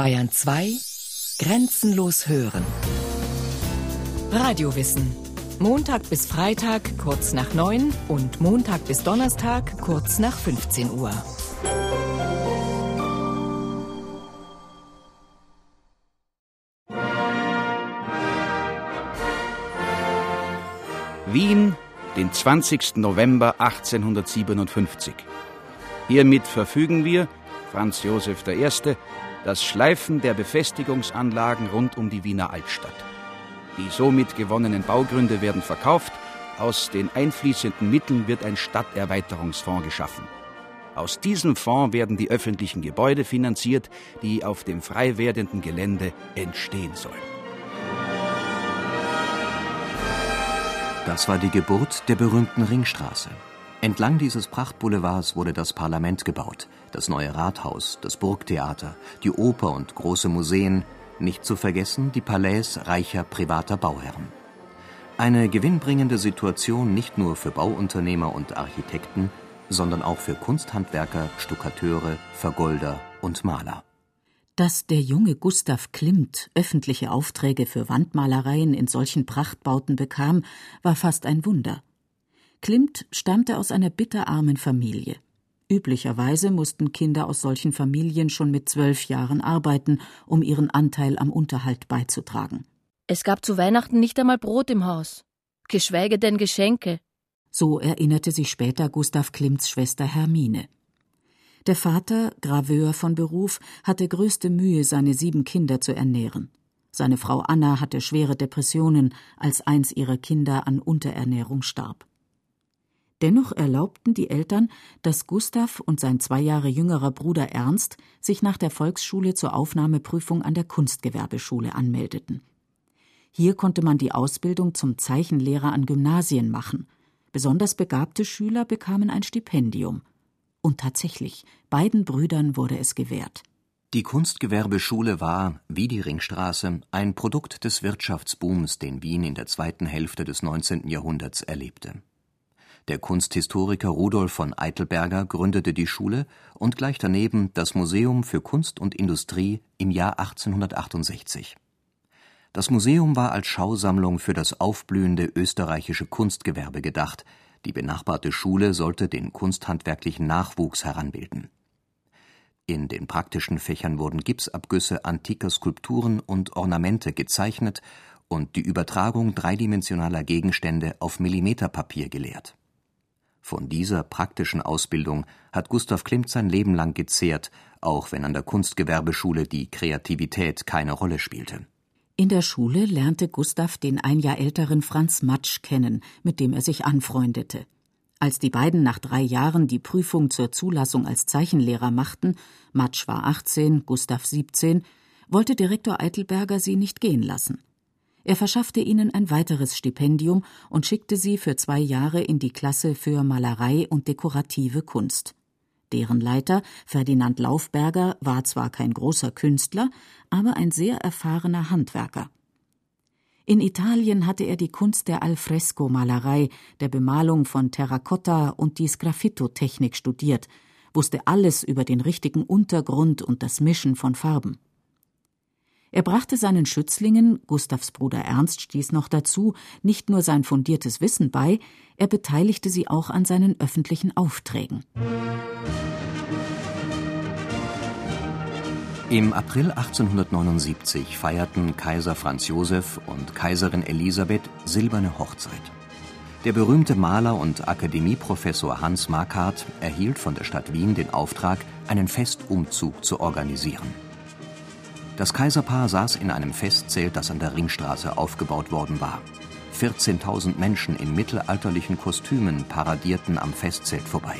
Bayern 2 Grenzenlos hören. Radiowissen. Montag bis Freitag kurz nach 9 und Montag bis Donnerstag kurz nach 15 Uhr. Wien, den 20. November 1857. Hiermit verfügen wir, Franz Josef I., das Schleifen der Befestigungsanlagen rund um die Wiener Altstadt. Die somit gewonnenen Baugründe werden verkauft, aus den einfließenden Mitteln wird ein Stadterweiterungsfonds geschaffen. Aus diesem Fonds werden die öffentlichen Gebäude finanziert, die auf dem frei werdenden Gelände entstehen sollen. Das war die Geburt der berühmten Ringstraße. Entlang dieses Prachtboulevards wurde das Parlament gebaut, das neue Rathaus, das Burgtheater, die Oper und große Museen, nicht zu vergessen die Palais reicher privater Bauherren. Eine gewinnbringende Situation nicht nur für Bauunternehmer und Architekten, sondern auch für Kunsthandwerker, Stuckateure, Vergolder und Maler. Dass der junge Gustav Klimt öffentliche Aufträge für Wandmalereien in solchen Prachtbauten bekam, war fast ein Wunder. Klimt stammte aus einer bitterarmen Familie. Üblicherweise mussten Kinder aus solchen Familien schon mit zwölf Jahren arbeiten, um ihren Anteil am Unterhalt beizutragen. Es gab zu Weihnachten nicht einmal Brot im Haus, geschweige denn Geschenke. So erinnerte sich später Gustav Klimts Schwester Hermine. Der Vater, Graveur von Beruf, hatte größte Mühe, seine sieben Kinder zu ernähren. Seine Frau Anna hatte schwere Depressionen, als eins ihrer Kinder an Unterernährung starb. Dennoch erlaubten die Eltern, dass Gustav und sein zwei Jahre jüngerer Bruder Ernst sich nach der Volksschule zur Aufnahmeprüfung an der Kunstgewerbeschule anmeldeten. Hier konnte man die Ausbildung zum Zeichenlehrer an Gymnasien machen. Besonders begabte Schüler bekamen ein Stipendium. Und tatsächlich, beiden Brüdern wurde es gewährt. Die Kunstgewerbeschule war, wie die Ringstraße, ein Produkt des Wirtschaftsbooms, den Wien in der zweiten Hälfte des 19. Jahrhunderts erlebte. Der Kunsthistoriker Rudolf von Eitelberger gründete die Schule und gleich daneben das Museum für Kunst und Industrie im Jahr 1868. Das Museum war als Schausammlung für das aufblühende österreichische Kunstgewerbe gedacht, die benachbarte Schule sollte den kunsthandwerklichen Nachwuchs heranbilden. In den praktischen Fächern wurden Gipsabgüsse antiker Skulpturen und Ornamente gezeichnet und die Übertragung dreidimensionaler Gegenstände auf Millimeterpapier gelehrt von dieser praktischen Ausbildung hat Gustav Klimt sein Leben lang gezehrt, auch wenn an der Kunstgewerbeschule die Kreativität keine Rolle spielte. In der Schule lernte Gustav den ein Jahr älteren Franz Matsch kennen, mit dem er sich anfreundete. Als die beiden nach drei Jahren die Prüfung zur Zulassung als Zeichenlehrer machten, Matsch war 18, Gustav 17, wollte Direktor Eitelberger sie nicht gehen lassen. Er verschaffte ihnen ein weiteres Stipendium und schickte sie für zwei Jahre in die Klasse für Malerei und dekorative Kunst. Deren Leiter, Ferdinand Laufberger, war zwar kein großer Künstler, aber ein sehr erfahrener Handwerker. In Italien hatte er die Kunst der Alfresco-Malerei, der Bemalung von Terrakotta und die Sgraffito-Technik studiert, wusste alles über den richtigen Untergrund und das Mischen von Farben. Er brachte seinen Schützlingen, Gustavs Bruder Ernst stieß noch dazu, nicht nur sein fundiertes Wissen bei, er beteiligte sie auch an seinen öffentlichen Aufträgen. Im April 1879 feierten Kaiser Franz Josef und Kaiserin Elisabeth silberne Hochzeit. Der berühmte Maler und Akademieprofessor Hans Markart erhielt von der Stadt Wien den Auftrag, einen Festumzug zu organisieren. Das Kaiserpaar saß in einem Festzelt, das an der Ringstraße aufgebaut worden war. 14.000 Menschen in mittelalterlichen Kostümen paradierten am Festzelt vorbei.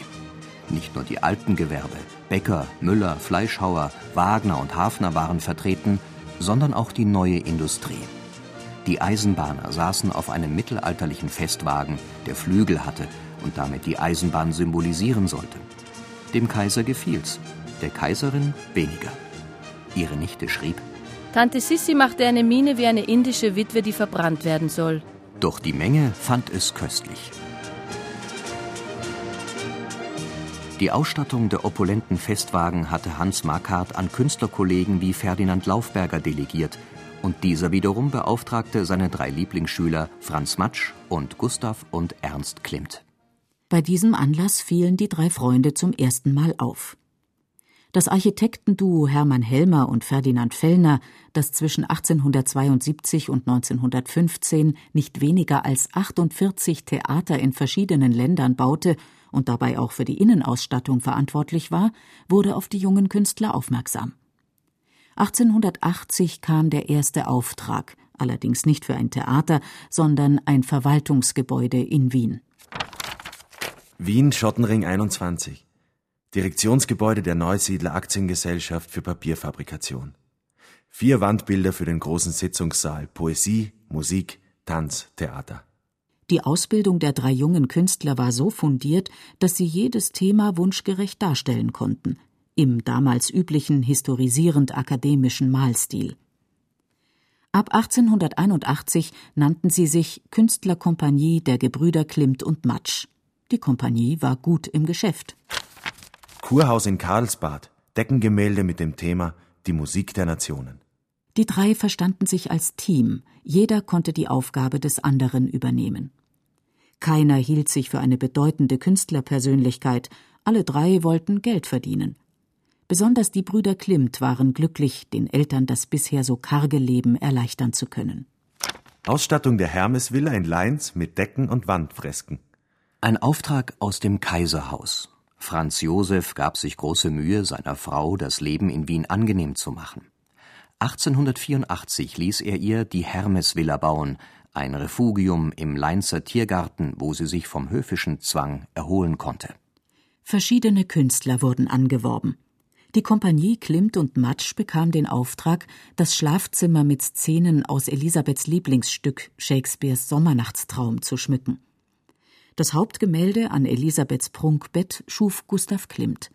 Nicht nur die alten Gewerbe, Bäcker, Müller, Fleischhauer, Wagner und Hafner waren vertreten, sondern auch die neue Industrie. Die Eisenbahner saßen auf einem mittelalterlichen Festwagen, der Flügel hatte und damit die Eisenbahn symbolisieren sollte. Dem Kaiser gefiel's, der Kaiserin weniger. Ihre Nichte schrieb: Tante Sissi machte eine Miene wie eine indische Witwe, die verbrannt werden soll. Doch die Menge fand es köstlich. Die Ausstattung der opulenten Festwagen hatte Hans Markart an Künstlerkollegen wie Ferdinand Laufberger delegiert, und dieser wiederum beauftragte seine drei Lieblingsschüler Franz Matsch und Gustav und Ernst Klimt. Bei diesem Anlass fielen die drei Freunde zum ersten Mal auf. Das Architektenduo Hermann Helmer und Ferdinand Fellner, das zwischen 1872 und 1915 nicht weniger als 48 Theater in verschiedenen Ländern baute und dabei auch für die Innenausstattung verantwortlich war, wurde auf die jungen Künstler aufmerksam. 1880 kam der erste Auftrag, allerdings nicht für ein Theater, sondern ein Verwaltungsgebäude in Wien. Wien Schottenring 21 Direktionsgebäude der Neusiedler Aktiengesellschaft für Papierfabrikation. Vier Wandbilder für den großen Sitzungssaal, Poesie, Musik, Tanz, Theater. Die Ausbildung der drei jungen Künstler war so fundiert, dass sie jedes Thema wunschgerecht darstellen konnten, im damals üblichen historisierend akademischen Malstil. Ab 1881 nannten sie sich Künstlerkompanie der Gebrüder Klimt und Matsch. Die Kompanie war gut im Geschäft. Kurhaus in Karlsbad, Deckengemälde mit dem Thema Die Musik der Nationen. Die drei verstanden sich als Team, jeder konnte die Aufgabe des anderen übernehmen. Keiner hielt sich für eine bedeutende Künstlerpersönlichkeit, alle drei wollten Geld verdienen. Besonders die Brüder Klimt waren glücklich, den Eltern das bisher so karge Leben erleichtern zu können. Ausstattung der Hermesvilla in Leins mit Decken und Wandfresken. Ein Auftrag aus dem Kaiserhaus. Franz Josef gab sich große Mühe, seiner Frau das Leben in Wien angenehm zu machen. 1884 ließ er ihr die Hermesvilla bauen, ein Refugium im Leinzer Tiergarten, wo sie sich vom höfischen Zwang erholen konnte. Verschiedene Künstler wurden angeworben. Die Kompanie Klimt und Matsch bekam den Auftrag, das Schlafzimmer mit Szenen aus Elisabeths Lieblingsstück Shakespeares Sommernachtstraum zu schmücken. Das Hauptgemälde an Elisabeths Prunkbett schuf Gustav Klimt.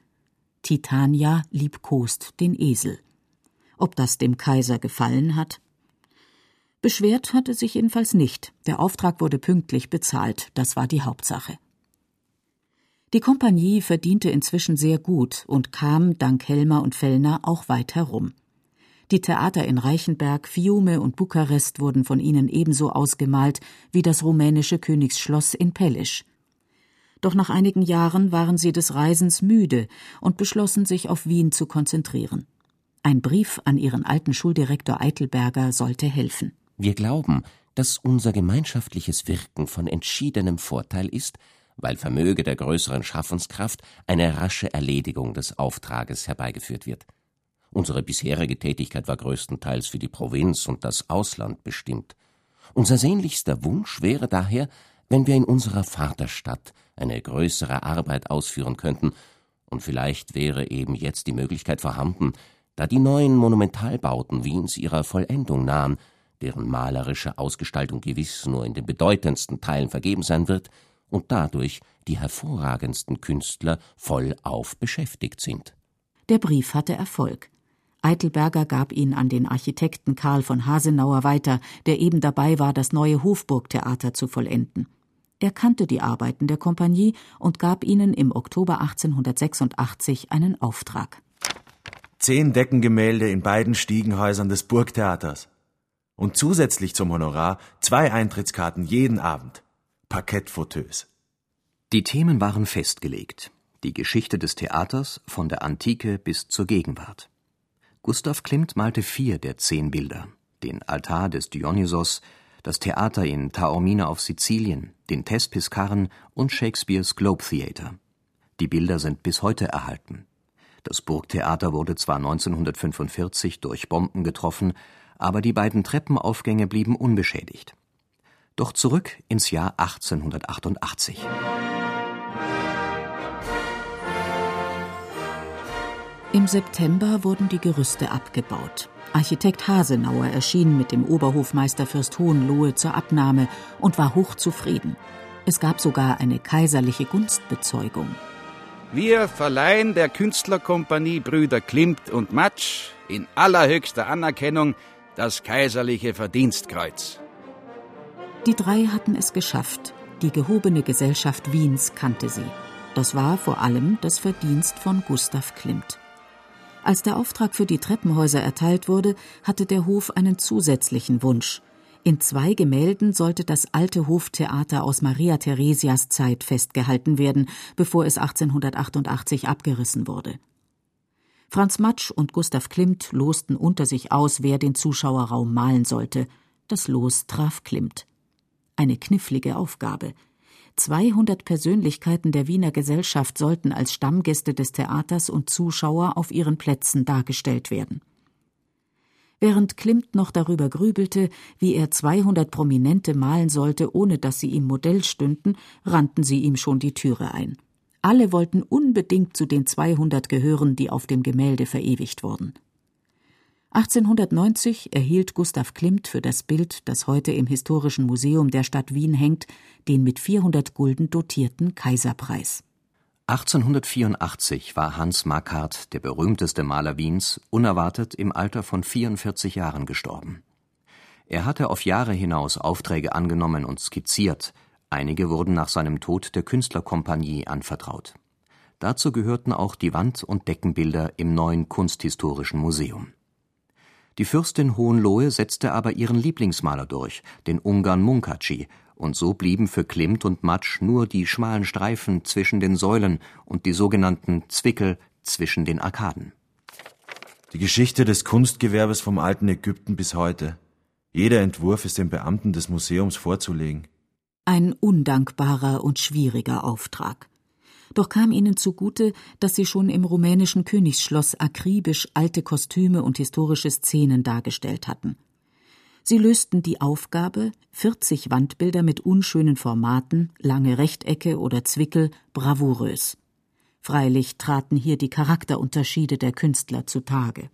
Titania liebkost den Esel. Ob das dem Kaiser gefallen hat? Beschwert hatte sich jedenfalls nicht. Der Auftrag wurde pünktlich bezahlt, das war die Hauptsache. Die Kompanie verdiente inzwischen sehr gut und kam, dank Helmer und Fellner, auch weit herum. Die Theater in Reichenberg, Fiume und Bukarest wurden von ihnen ebenso ausgemalt wie das rumänische Königsschloss in Pellisch. Doch nach einigen Jahren waren sie des Reisens müde und beschlossen, sich auf Wien zu konzentrieren. Ein Brief an ihren alten Schuldirektor Eitelberger sollte helfen. Wir glauben, dass unser gemeinschaftliches Wirken von entschiedenem Vorteil ist, weil vermöge der größeren Schaffenskraft eine rasche Erledigung des Auftrages herbeigeführt wird. Unsere bisherige Tätigkeit war größtenteils für die Provinz und das Ausland bestimmt. Unser sehnlichster Wunsch wäre daher, wenn wir in unserer Vaterstadt eine größere Arbeit ausführen könnten, und vielleicht wäre eben jetzt die Möglichkeit vorhanden, da die neuen Monumentalbauten Wiens ihrer Vollendung nahen, deren malerische Ausgestaltung gewiss nur in den bedeutendsten Teilen vergeben sein wird, und dadurch die hervorragendsten Künstler vollauf beschäftigt sind. Der Brief hatte Erfolg. Eitelberger gab ihn an den Architekten Karl von Hasenauer weiter, der eben dabei war, das neue Hofburgtheater zu vollenden. Er kannte die Arbeiten der Kompanie und gab ihnen im Oktober 1886 einen Auftrag. Zehn Deckengemälde in beiden Stiegenhäusern des Burgtheaters. Und zusätzlich zum Honorar zwei Eintrittskarten jeden Abend. Parkettfauteuils. Die Themen waren festgelegt. Die Geschichte des Theaters von der Antike bis zur Gegenwart. Gustav Klimt malte vier der zehn Bilder: den Altar des Dionysos, das Theater in Taormina auf Sizilien, den Thespis Karren und Shakespeares Globe Theater. Die Bilder sind bis heute erhalten. Das Burgtheater wurde zwar 1945 durch Bomben getroffen, aber die beiden Treppenaufgänge blieben unbeschädigt. Doch zurück ins Jahr 1888. Im September wurden die Gerüste abgebaut. Architekt Hasenauer erschien mit dem Oberhofmeister Fürst Hohenlohe zur Abnahme und war hochzufrieden. Es gab sogar eine kaiserliche Gunstbezeugung. Wir verleihen der Künstlerkompanie Brüder Klimt und Matsch in allerhöchster Anerkennung das kaiserliche Verdienstkreuz. Die drei hatten es geschafft. Die gehobene Gesellschaft Wiens kannte sie. Das war vor allem das Verdienst von Gustav Klimt. Als der Auftrag für die Treppenhäuser erteilt wurde, hatte der Hof einen zusätzlichen Wunsch. In zwei Gemälden sollte das alte Hoftheater aus Maria Theresias Zeit festgehalten werden, bevor es 1888 abgerissen wurde. Franz Matsch und Gustav Klimt losten unter sich aus, wer den Zuschauerraum malen sollte. Das Los traf Klimt. Eine knifflige Aufgabe. 200 Persönlichkeiten der Wiener Gesellschaft sollten als Stammgäste des Theaters und Zuschauer auf ihren Plätzen dargestellt werden. Während Klimt noch darüber grübelte, wie er 200 Prominente malen sollte, ohne dass sie ihm Modell stünden, rannten sie ihm schon die Türe ein. Alle wollten unbedingt zu den 200 gehören, die auf dem Gemälde verewigt wurden. 1890 erhielt Gustav Klimt für das Bild, das heute im Historischen Museum der Stadt Wien hängt, den mit 400 Gulden dotierten Kaiserpreis. 1884 war Hans Makart, der berühmteste Maler Wiens, unerwartet im Alter von 44 Jahren gestorben. Er hatte auf Jahre hinaus Aufträge angenommen und skizziert, Einige wurden nach seinem Tod der Künstlerkompanie anvertraut. Dazu gehörten auch die Wand und Deckenbilder im neuen Kunsthistorischen Museum. Die Fürstin Hohenlohe setzte aber ihren Lieblingsmaler durch, den Ungarn Munkaci, und so blieben für Klimt und Matsch nur die schmalen Streifen zwischen den Säulen und die sogenannten Zwickel zwischen den Arkaden. Die Geschichte des Kunstgewerbes vom alten Ägypten bis heute. Jeder Entwurf ist den Beamten des Museums vorzulegen. Ein undankbarer und schwieriger Auftrag. Doch kam ihnen zugute, dass sie schon im rumänischen Königsschloss akribisch alte Kostüme und historische Szenen dargestellt hatten. Sie lösten die Aufgabe, 40 Wandbilder mit unschönen Formaten, lange Rechtecke oder Zwickel, bravourös. Freilich traten hier die Charakterunterschiede der Künstler zutage.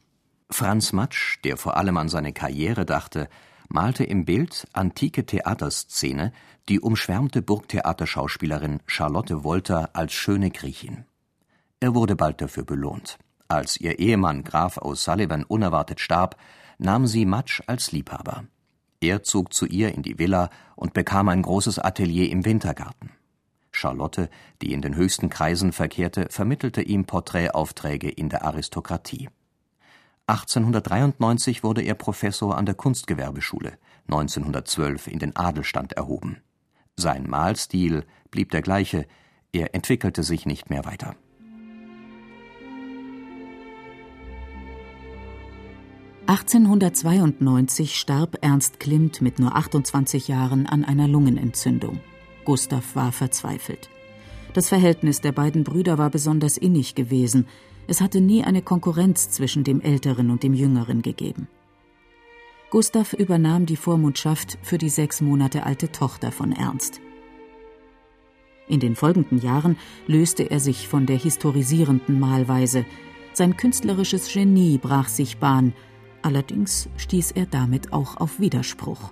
Franz Matsch, der vor allem an seine Karriere dachte, malte im Bild antike Theaterszene die umschwärmte Burgtheaterschauspielerin Charlotte Wolter als schöne Griechin. Er wurde bald dafür belohnt. Als ihr Ehemann Graf O'Sullivan unerwartet starb, nahm sie Matsch als Liebhaber. Er zog zu ihr in die Villa und bekam ein großes Atelier im Wintergarten. Charlotte, die in den höchsten Kreisen verkehrte, vermittelte ihm Porträtaufträge in der Aristokratie. 1893 wurde er Professor an der Kunstgewerbeschule, 1912 in den Adelstand erhoben. Sein Malstil blieb der gleiche, er entwickelte sich nicht mehr weiter. (1892) starb Ernst Klimt mit nur 28 Jahren an einer Lungenentzündung. Gustav war verzweifelt. Das Verhältnis der beiden Brüder war besonders innig gewesen. Es hatte nie eine Konkurrenz zwischen dem Älteren und dem Jüngeren gegeben. Gustav übernahm die Vormundschaft für die sechs Monate alte Tochter von Ernst. In den folgenden Jahren löste er sich von der historisierenden Malweise. Sein künstlerisches Genie brach sich Bahn, allerdings stieß er damit auch auf Widerspruch.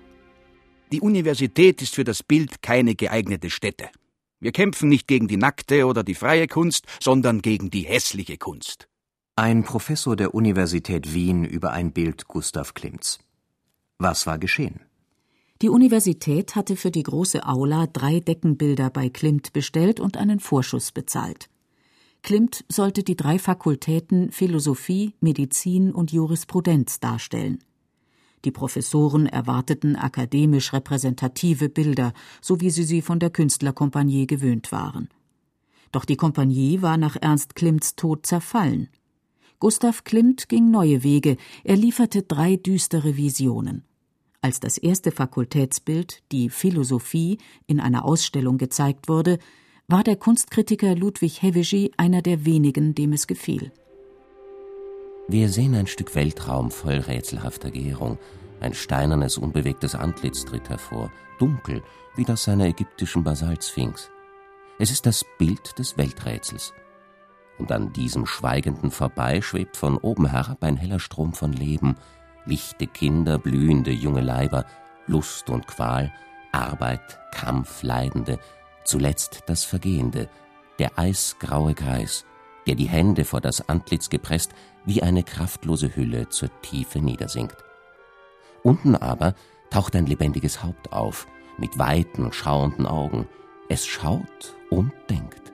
Die Universität ist für das Bild keine geeignete Stätte. Wir kämpfen nicht gegen die nackte oder die freie Kunst, sondern gegen die hässliche Kunst. Ein Professor der Universität Wien über ein Bild Gustav Klimts. Was war geschehen? Die Universität hatte für die große Aula drei Deckenbilder bei Klimt bestellt und einen Vorschuss bezahlt. Klimt sollte die drei Fakultäten Philosophie, Medizin und Jurisprudenz darstellen. Die Professoren erwarteten akademisch repräsentative Bilder, so wie sie sie von der Künstlerkompanie gewöhnt waren. Doch die Kompanie war nach Ernst Klimts Tod zerfallen. Gustav Klimt ging neue Wege, er lieferte drei düstere Visionen. Als das erste Fakultätsbild, die Philosophie, in einer Ausstellung gezeigt wurde, war der Kunstkritiker Ludwig Hevesy einer der wenigen, dem es gefiel. Wir sehen ein Stück Weltraum voll rätselhafter Gärung. Ein steinernes, unbewegtes Antlitz tritt hervor, dunkel wie das seiner ägyptischen Basaltsphinx. Es ist das Bild des Welträtsels. Und an diesem Schweigenden vorbei schwebt von oben herab ein heller Strom von Leben, lichte Kinder, blühende junge Leiber, Lust und Qual, Arbeit, Kampf, Leidende, zuletzt das Vergehende, der eisgraue Kreis, der die Hände vor das Antlitz gepresst wie eine kraftlose Hülle zur Tiefe niedersinkt. Unten aber taucht ein lebendiges Haupt auf, mit weiten, schauenden Augen. Es schaut und denkt.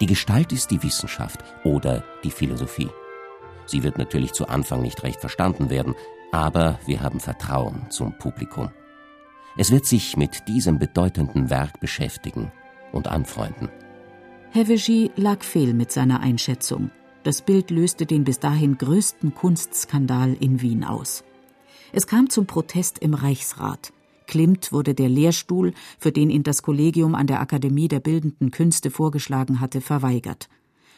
Die Gestalt ist die Wissenschaft oder die Philosophie. Sie wird natürlich zu Anfang nicht recht verstanden werden, aber wir haben Vertrauen zum Publikum. Es wird sich mit diesem bedeutenden Werk beschäftigen und anfreunden. Hevesy lag fehl mit seiner Einschätzung. Das Bild löste den bis dahin größten Kunstskandal in Wien aus. Es kam zum Protest im Reichsrat. Klimt wurde der Lehrstuhl, für den ihn das Kollegium an der Akademie der Bildenden Künste vorgeschlagen hatte, verweigert.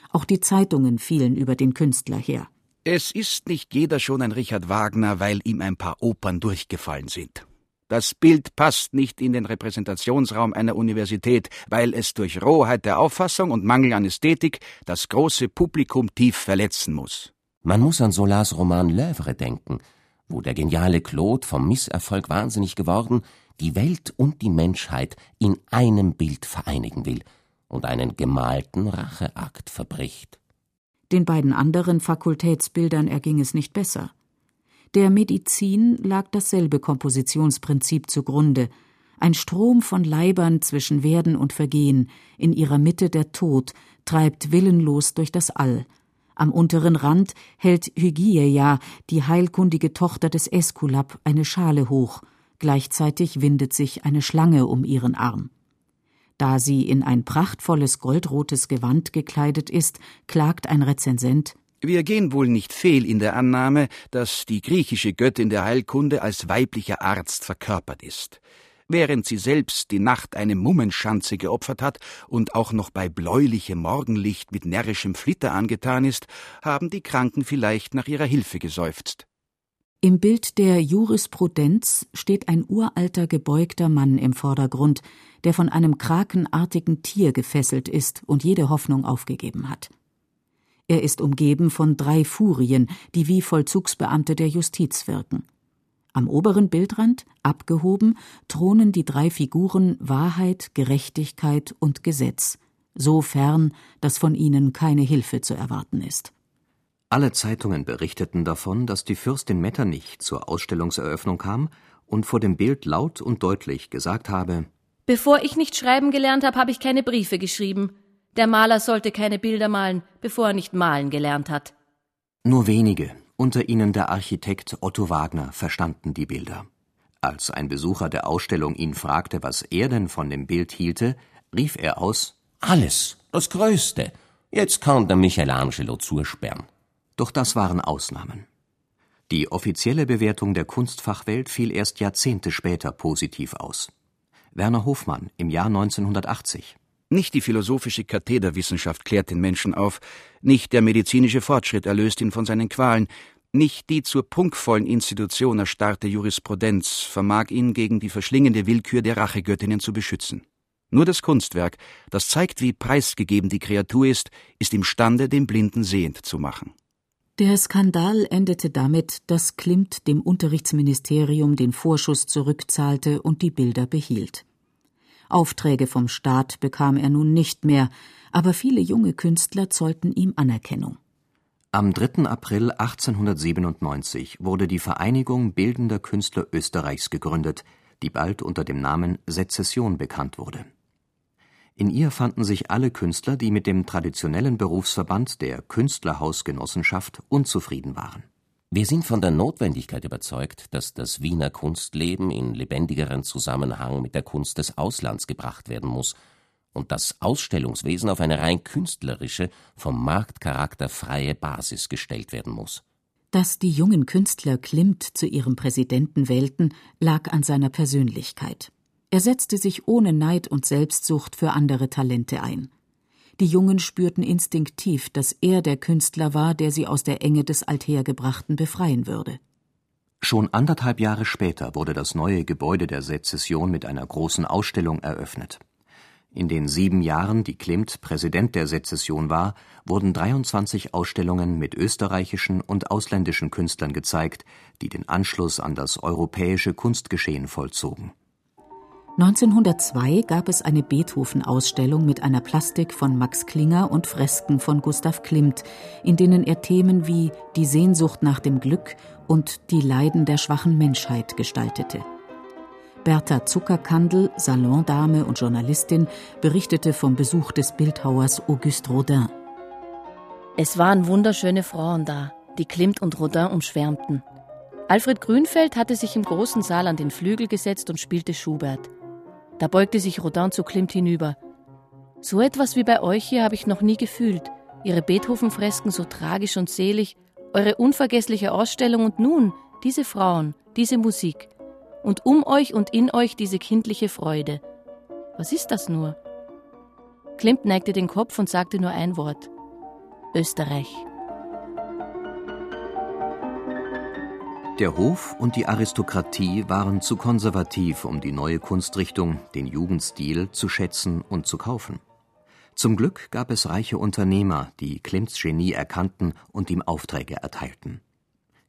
Auch die Zeitungen fielen über den Künstler her. Es ist nicht jeder schon ein Richard Wagner, weil ihm ein paar Opern durchgefallen sind. Das Bild passt nicht in den Repräsentationsraum einer Universität, weil es durch Rohheit der Auffassung und Mangel an Ästhetik das große Publikum tief verletzen muss. Man muss an Solars Roman L'œuvre denken, wo der geniale Claude vom Misserfolg wahnsinnig geworden die Welt und die Menschheit in einem Bild vereinigen will und einen gemalten Racheakt verbricht. Den beiden anderen Fakultätsbildern erging es nicht besser. Der Medizin lag dasselbe Kompositionsprinzip zugrunde, ein Strom von Leibern zwischen Werden und Vergehen, in ihrer Mitte der Tod, treibt willenlos durch das All. Am unteren Rand hält Hygieia, die heilkundige Tochter des Äskulap, eine Schale hoch, gleichzeitig windet sich eine Schlange um ihren Arm. Da sie in ein prachtvolles goldrotes Gewand gekleidet ist, klagt ein Rezensent wir gehen wohl nicht fehl in der Annahme, dass die griechische Göttin der Heilkunde als weiblicher Arzt verkörpert ist. Während sie selbst die Nacht eine Mummenschanze geopfert hat und auch noch bei bläulichem Morgenlicht mit närrischem Flitter angetan ist, haben die Kranken vielleicht nach ihrer Hilfe geseufzt. Im Bild der Jurisprudenz steht ein uralter gebeugter Mann im Vordergrund, der von einem krakenartigen Tier gefesselt ist und jede Hoffnung aufgegeben hat. Er ist umgeben von drei Furien, die wie Vollzugsbeamte der Justiz wirken. Am oberen Bildrand, abgehoben, thronen die drei Figuren Wahrheit, Gerechtigkeit und Gesetz, so fern, dass von ihnen keine Hilfe zu erwarten ist. Alle Zeitungen berichteten davon, dass die Fürstin Metternich zur Ausstellungseröffnung kam und vor dem Bild laut und deutlich gesagt habe Bevor ich nicht schreiben gelernt habe, habe ich keine Briefe geschrieben. Der Maler sollte keine Bilder malen, bevor er nicht malen gelernt hat. Nur wenige, unter ihnen der Architekt Otto Wagner, verstanden die Bilder. Als ein Besucher der Ausstellung ihn fragte, was er denn von dem Bild hielte, rief er aus Alles, das Größte. Jetzt kann der Michelangelo zusperren. Doch das waren Ausnahmen. Die offizielle Bewertung der Kunstfachwelt fiel erst Jahrzehnte später positiv aus. Werner Hofmann im Jahr 1980 nicht die philosophische Kathederwissenschaft klärt den Menschen auf, nicht der medizinische Fortschritt erlöst ihn von seinen Qualen, nicht die zur prunkvollen Institution erstarrte Jurisprudenz vermag ihn gegen die verschlingende Willkür der Rachegöttinnen zu beschützen. Nur das Kunstwerk, das zeigt, wie preisgegeben die Kreatur ist, ist imstande, den Blinden sehend zu machen. Der Skandal endete damit, dass Klimt dem Unterrichtsministerium den Vorschuss zurückzahlte und die Bilder behielt. Aufträge vom Staat bekam er nun nicht mehr, aber viele junge Künstler zollten ihm Anerkennung. Am 3. April 1897 wurde die Vereinigung Bildender Künstler Österreichs gegründet, die bald unter dem Namen Sezession bekannt wurde. In ihr fanden sich alle Künstler, die mit dem traditionellen Berufsverband der Künstlerhausgenossenschaft unzufrieden waren wir sind von der Notwendigkeit überzeugt, dass das Wiener Kunstleben in lebendigeren Zusammenhang mit der Kunst des Auslands gebracht werden muss und das Ausstellungswesen auf eine rein künstlerische, vom Marktcharakter freie Basis gestellt werden muss. Dass die jungen Künstler Klimt zu ihrem Präsidenten wählten, lag an seiner Persönlichkeit. Er setzte sich ohne Neid und Selbstsucht für andere Talente ein. Die Jungen spürten instinktiv, dass er der Künstler war, der sie aus der Enge des Althergebrachten befreien würde. Schon anderthalb Jahre später wurde das neue Gebäude der Sezession mit einer großen Ausstellung eröffnet. In den sieben Jahren, die Klimt Präsident der Sezession war, wurden 23 Ausstellungen mit österreichischen und ausländischen Künstlern gezeigt, die den Anschluss an das europäische Kunstgeschehen vollzogen 1902 gab es eine Beethoven-Ausstellung mit einer Plastik von Max Klinger und Fresken von Gustav Klimt, in denen er Themen wie die Sehnsucht nach dem Glück und die Leiden der schwachen Menschheit gestaltete. Bertha Zuckerkandel, Salondame und Journalistin, berichtete vom Besuch des Bildhauers Auguste Rodin. Es waren wunderschöne Frauen da, die Klimt und Rodin umschwärmten. Alfred Grünfeld hatte sich im großen Saal an den Flügel gesetzt und spielte Schubert. Da beugte sich Rodin zu Klimt hinüber. So etwas wie bei euch hier habe ich noch nie gefühlt. Ihre Beethoven-Fresken so tragisch und selig, eure unvergessliche Ausstellung und nun diese Frauen, diese Musik. Und um euch und in euch diese kindliche Freude. Was ist das nur? Klimt neigte den Kopf und sagte nur ein Wort. Österreich. Der Hof und die Aristokratie waren zu konservativ, um die neue Kunstrichtung, den Jugendstil, zu schätzen und zu kaufen. Zum Glück gab es reiche Unternehmer, die Klimts Genie erkannten und ihm Aufträge erteilten.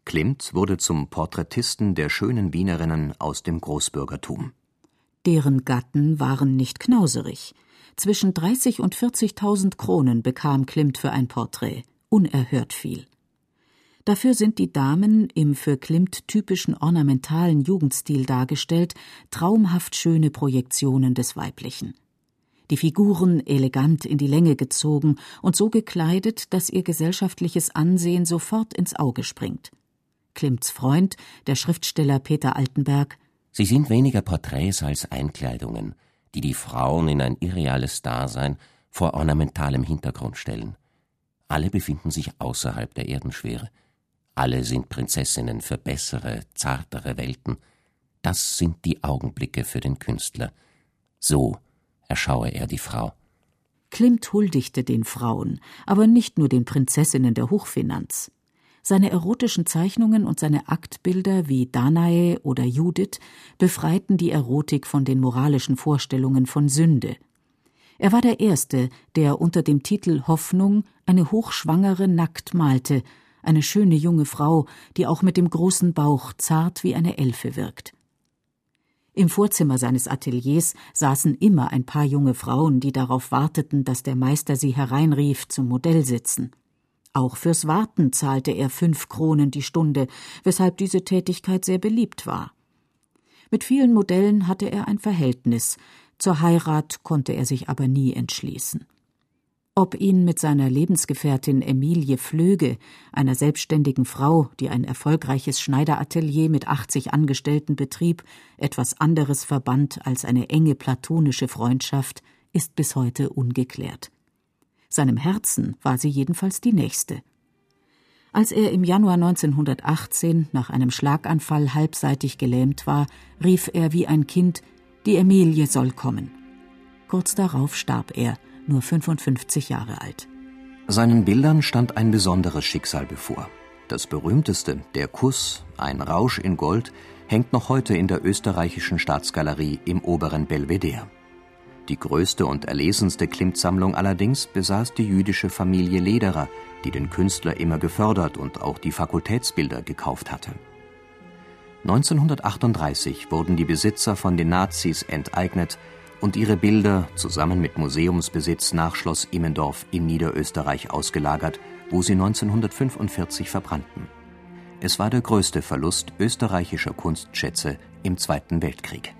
Klimt wurde zum Porträtisten der schönen Wienerinnen aus dem Großbürgertum. Deren Gatten waren nicht knauserig. Zwischen 30 und 40.000 Kronen bekam Klimt für ein Porträt. Unerhört viel. Dafür sind die Damen im für Klimt typischen ornamentalen Jugendstil dargestellt, traumhaft schöne Projektionen des Weiblichen die Figuren elegant in die Länge gezogen und so gekleidet, dass ihr gesellschaftliches Ansehen sofort ins Auge springt. Klimts Freund, der Schriftsteller Peter Altenberg Sie sind weniger Porträts als Einkleidungen, die die Frauen in ein irreales Dasein vor ornamentalem Hintergrund stellen. Alle befinden sich außerhalb der Erdenschwere. Alle sind Prinzessinnen für bessere, zartere Welten. Das sind die Augenblicke für den Künstler. So erschaue er die Frau. Klimt huldigte den Frauen, aber nicht nur den Prinzessinnen der Hochfinanz. Seine erotischen Zeichnungen und seine Aktbilder wie Danae oder Judith befreiten die Erotik von den moralischen Vorstellungen von Sünde. Er war der Erste, der unter dem Titel Hoffnung eine Hochschwangere nackt malte, eine schöne junge Frau, die auch mit dem großen Bauch zart wie eine Elfe wirkt. Im Vorzimmer seines Ateliers saßen immer ein paar junge Frauen, die darauf warteten, dass der Meister sie hereinrief zum Modellsitzen. Auch fürs Warten zahlte er fünf Kronen die Stunde, weshalb diese Tätigkeit sehr beliebt war. Mit vielen Modellen hatte er ein Verhältnis, zur Heirat konnte er sich aber nie entschließen. Ob ihn mit seiner Lebensgefährtin Emilie Flöge, einer selbstständigen Frau, die ein erfolgreiches Schneideratelier mit 80 Angestellten betrieb, etwas anderes verband als eine enge platonische Freundschaft, ist bis heute ungeklärt. Seinem Herzen war sie jedenfalls die nächste. Als er im Januar 1918 nach einem Schlaganfall halbseitig gelähmt war, rief er wie ein Kind Die Emilie soll kommen. Kurz darauf starb er, nur 55 Jahre alt. Seinen Bildern stand ein besonderes Schicksal bevor. Das berühmteste, der Kuss, ein Rausch in Gold, hängt noch heute in der österreichischen Staatsgalerie im oberen Belvedere. Die größte und erlesenste Klimt-Sammlung allerdings besaß die jüdische Familie Lederer, die den Künstler immer gefördert und auch die Fakultätsbilder gekauft hatte. 1938 wurden die Besitzer von den Nazis enteignet und ihre Bilder zusammen mit Museumsbesitz nach Schloss Immendorf in Niederösterreich ausgelagert, wo sie 1945 verbrannten. Es war der größte Verlust österreichischer Kunstschätze im Zweiten Weltkrieg